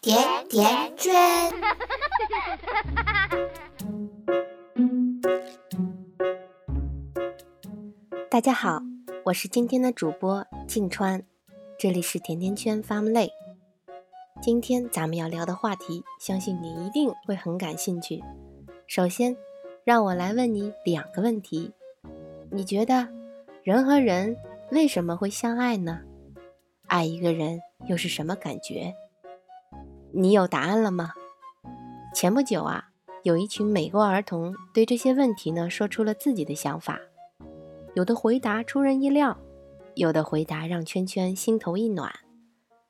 甜甜圈。大家好，我是今天的主播静川，这里是甜甜圈 Family。今天咱们要聊的话题，相信你一定会很感兴趣。首先，让我来问你两个问题：你觉得人和人为什么会相爱呢？爱一个人又是什么感觉？你有答案了吗？前不久啊，有一群美国儿童对这些问题呢说出了自己的想法，有的回答出人意料，有的回答让圈圈心头一暖。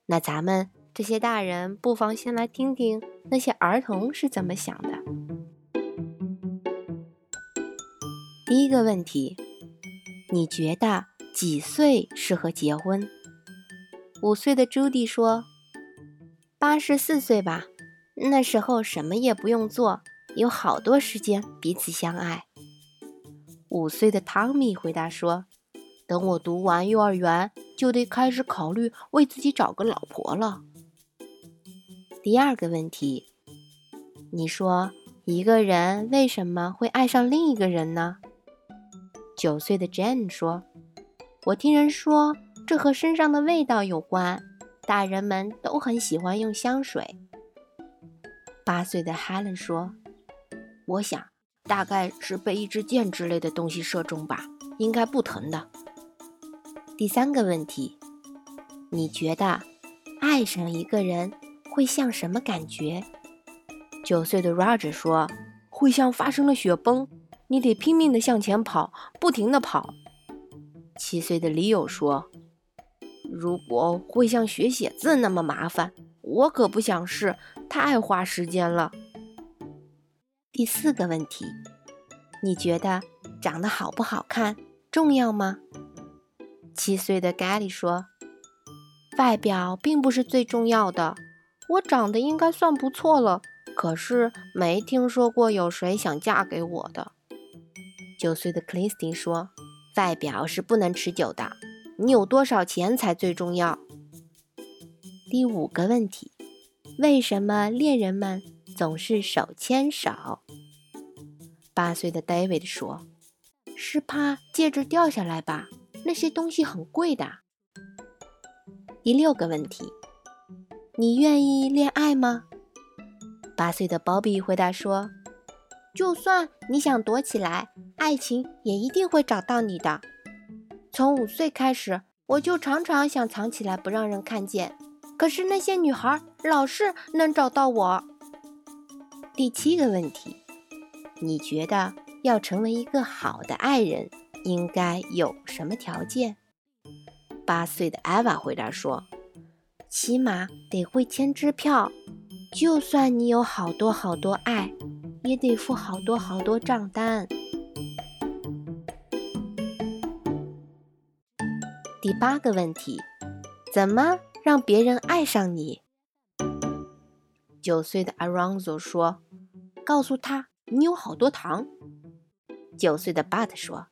那咱们这些大人不妨先来听听那些儿童是怎么想的。第一个问题，你觉得几岁适合结婚？五岁的朱迪说。八十四岁吧，那时候什么也不用做，有好多时间彼此相爱。五岁的汤米回答说：“等我读完幼儿园，就得开始考虑为自己找个老婆了。”第二个问题，你说一个人为什么会爱上另一个人呢？九岁的 Jane 说：“我听人说，这和身上的味道有关。”大人们都很喜欢用香水。八岁的 Helen 说：“我想大概是被一支箭之类的东西射中吧，应该不疼的。”第三个问题，你觉得爱上一个人会像什么感觉？九岁的 Roger 说：“会像发生了雪崩，你得拼命的向前跑，不停的跑。”七岁的 Leo 说。如果会像学写字那么麻烦，我可不想试，太花时间了。第四个问题，你觉得长得好不好看重要吗？七岁的咖喱说：“外表并不是最重要的，我长得应该算不错了，可是没听说过有谁想嫁给我的。”九岁的克里斯汀说：“外表是不能持久的。”你有多少钱才最重要？第五个问题，为什么恋人们总是手牵手？八岁的 David 说：“是怕戒指掉下来吧？那些东西很贵的。”第六个问题，你愿意恋爱吗？八岁的 Bobby 回答说：“就算你想躲起来，爱情也一定会找到你的。”从五岁开始，我就常常想藏起来不让人看见，可是那些女孩老是能找到我。第七个问题，你觉得要成为一个好的爱人，应该有什么条件？八岁的艾娃回答说：“起码得会签支票，就算你有好多好多爱，也得付好多好多账单。”第八个问题，怎么让别人爱上你？九岁的 Aronzo 说：“告诉他你有好多糖。”九岁的 But 说：“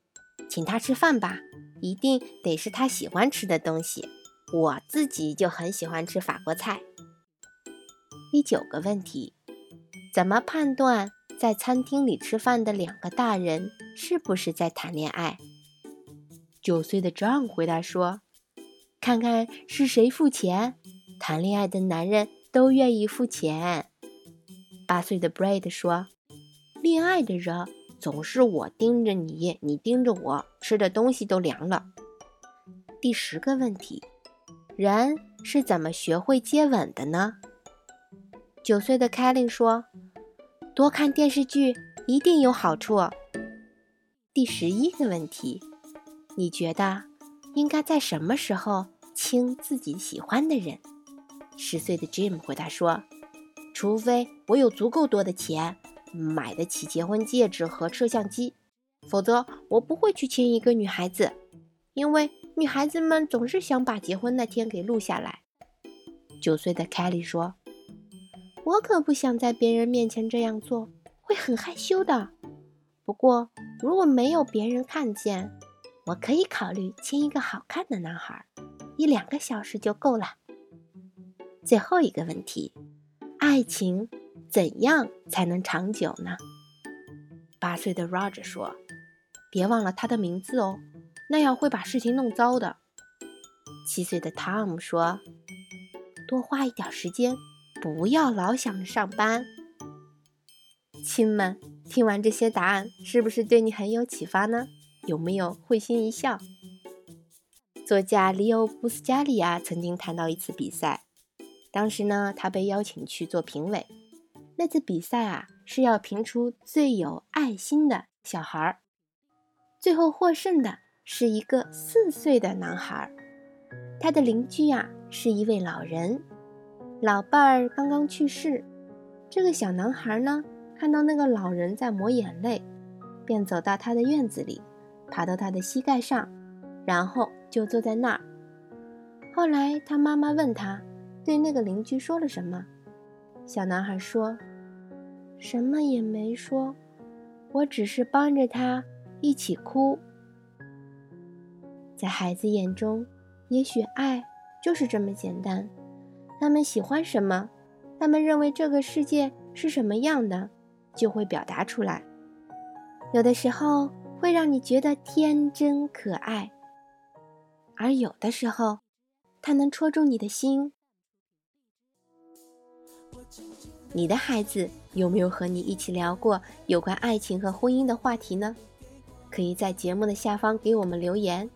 请他吃饭吧，一定得是他喜欢吃的东西。我自己就很喜欢吃法国菜。”第九个问题，怎么判断在餐厅里吃饭的两个大人是不是在谈恋爱？九岁的 John 回答说：“看看是谁付钱。谈恋爱的男人都愿意付钱。”八岁的 Brad 说：“恋爱的人总是我盯着你，你盯着我，吃的东西都凉了。”第十个问题：人是怎么学会接吻的呢？九岁的 Kelly 说：“多看电视剧一定有好处。”第十一个问题。你觉得应该在什么时候亲自己喜欢的人？十岁的 Jim 回答说：“除非我有足够多的钱，买得起结婚戒指和摄像机，否则我不会去亲一个女孩子，因为女孩子们总是想把结婚那天给录下来。”九岁的 Kelly 说：“我可不想在别人面前这样做，会很害羞的。不过如果没有别人看见，”我可以考虑亲一个好看的男孩，一两个小时就够了。最后一个问题，爱情怎样才能长久呢？八岁的 Roger 说：“别忘了他的名字哦，那样会把事情弄糟的。”七岁的 Tom 说：“多花一点时间，不要老想着上班。”亲们，听完这些答案，是不是对你很有启发呢？有没有会心一笑？作家里欧·布斯加利亚曾经谈到一次比赛，当时呢，他被邀请去做评委。那次比赛啊，是要评出最有爱心的小孩儿。最后获胜的是一个四岁的男孩儿，他的邻居呀是一位老人，老伴儿刚刚去世。这个小男孩呢，看到那个老人在抹眼泪，便走到他的院子里。爬到他的膝盖上，然后就坐在那儿。后来他妈妈问他，对那个邻居说了什么？小男孩说：“什么也没说，我只是帮着他一起哭。”在孩子眼中，也许爱就是这么简单。他们喜欢什么，他们认为这个世界是什么样的，就会表达出来。有的时候。会让你觉得天真可爱，而有的时候，它能戳中你的心。你的孩子有没有和你一起聊过有关爱情和婚姻的话题呢？可以在节目的下方给我们留言，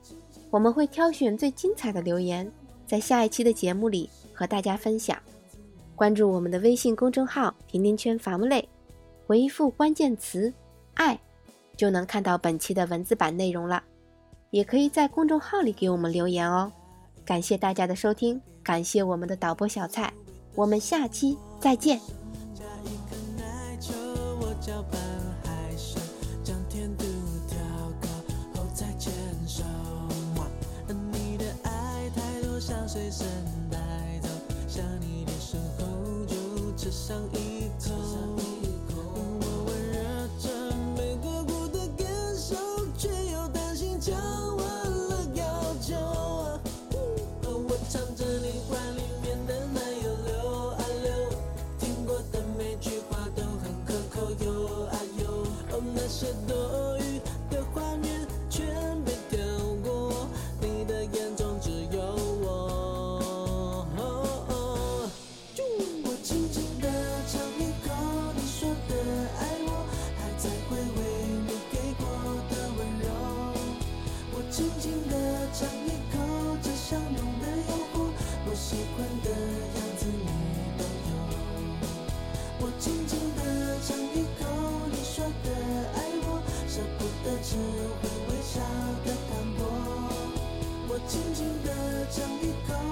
我们会挑选最精彩的留言，在下一期的节目里和大家分享。关注我们的微信公众号“甜甜圈伐木累”，回复关键词“爱”。就能看到本期的文字版内容了，也可以在公众号里给我们留言哦。感谢大家的收听，感谢我们的导播小蔡，我们下期再见。想你的时候，就吃上一口只会微笑的淡薄，我轻轻的尝一口。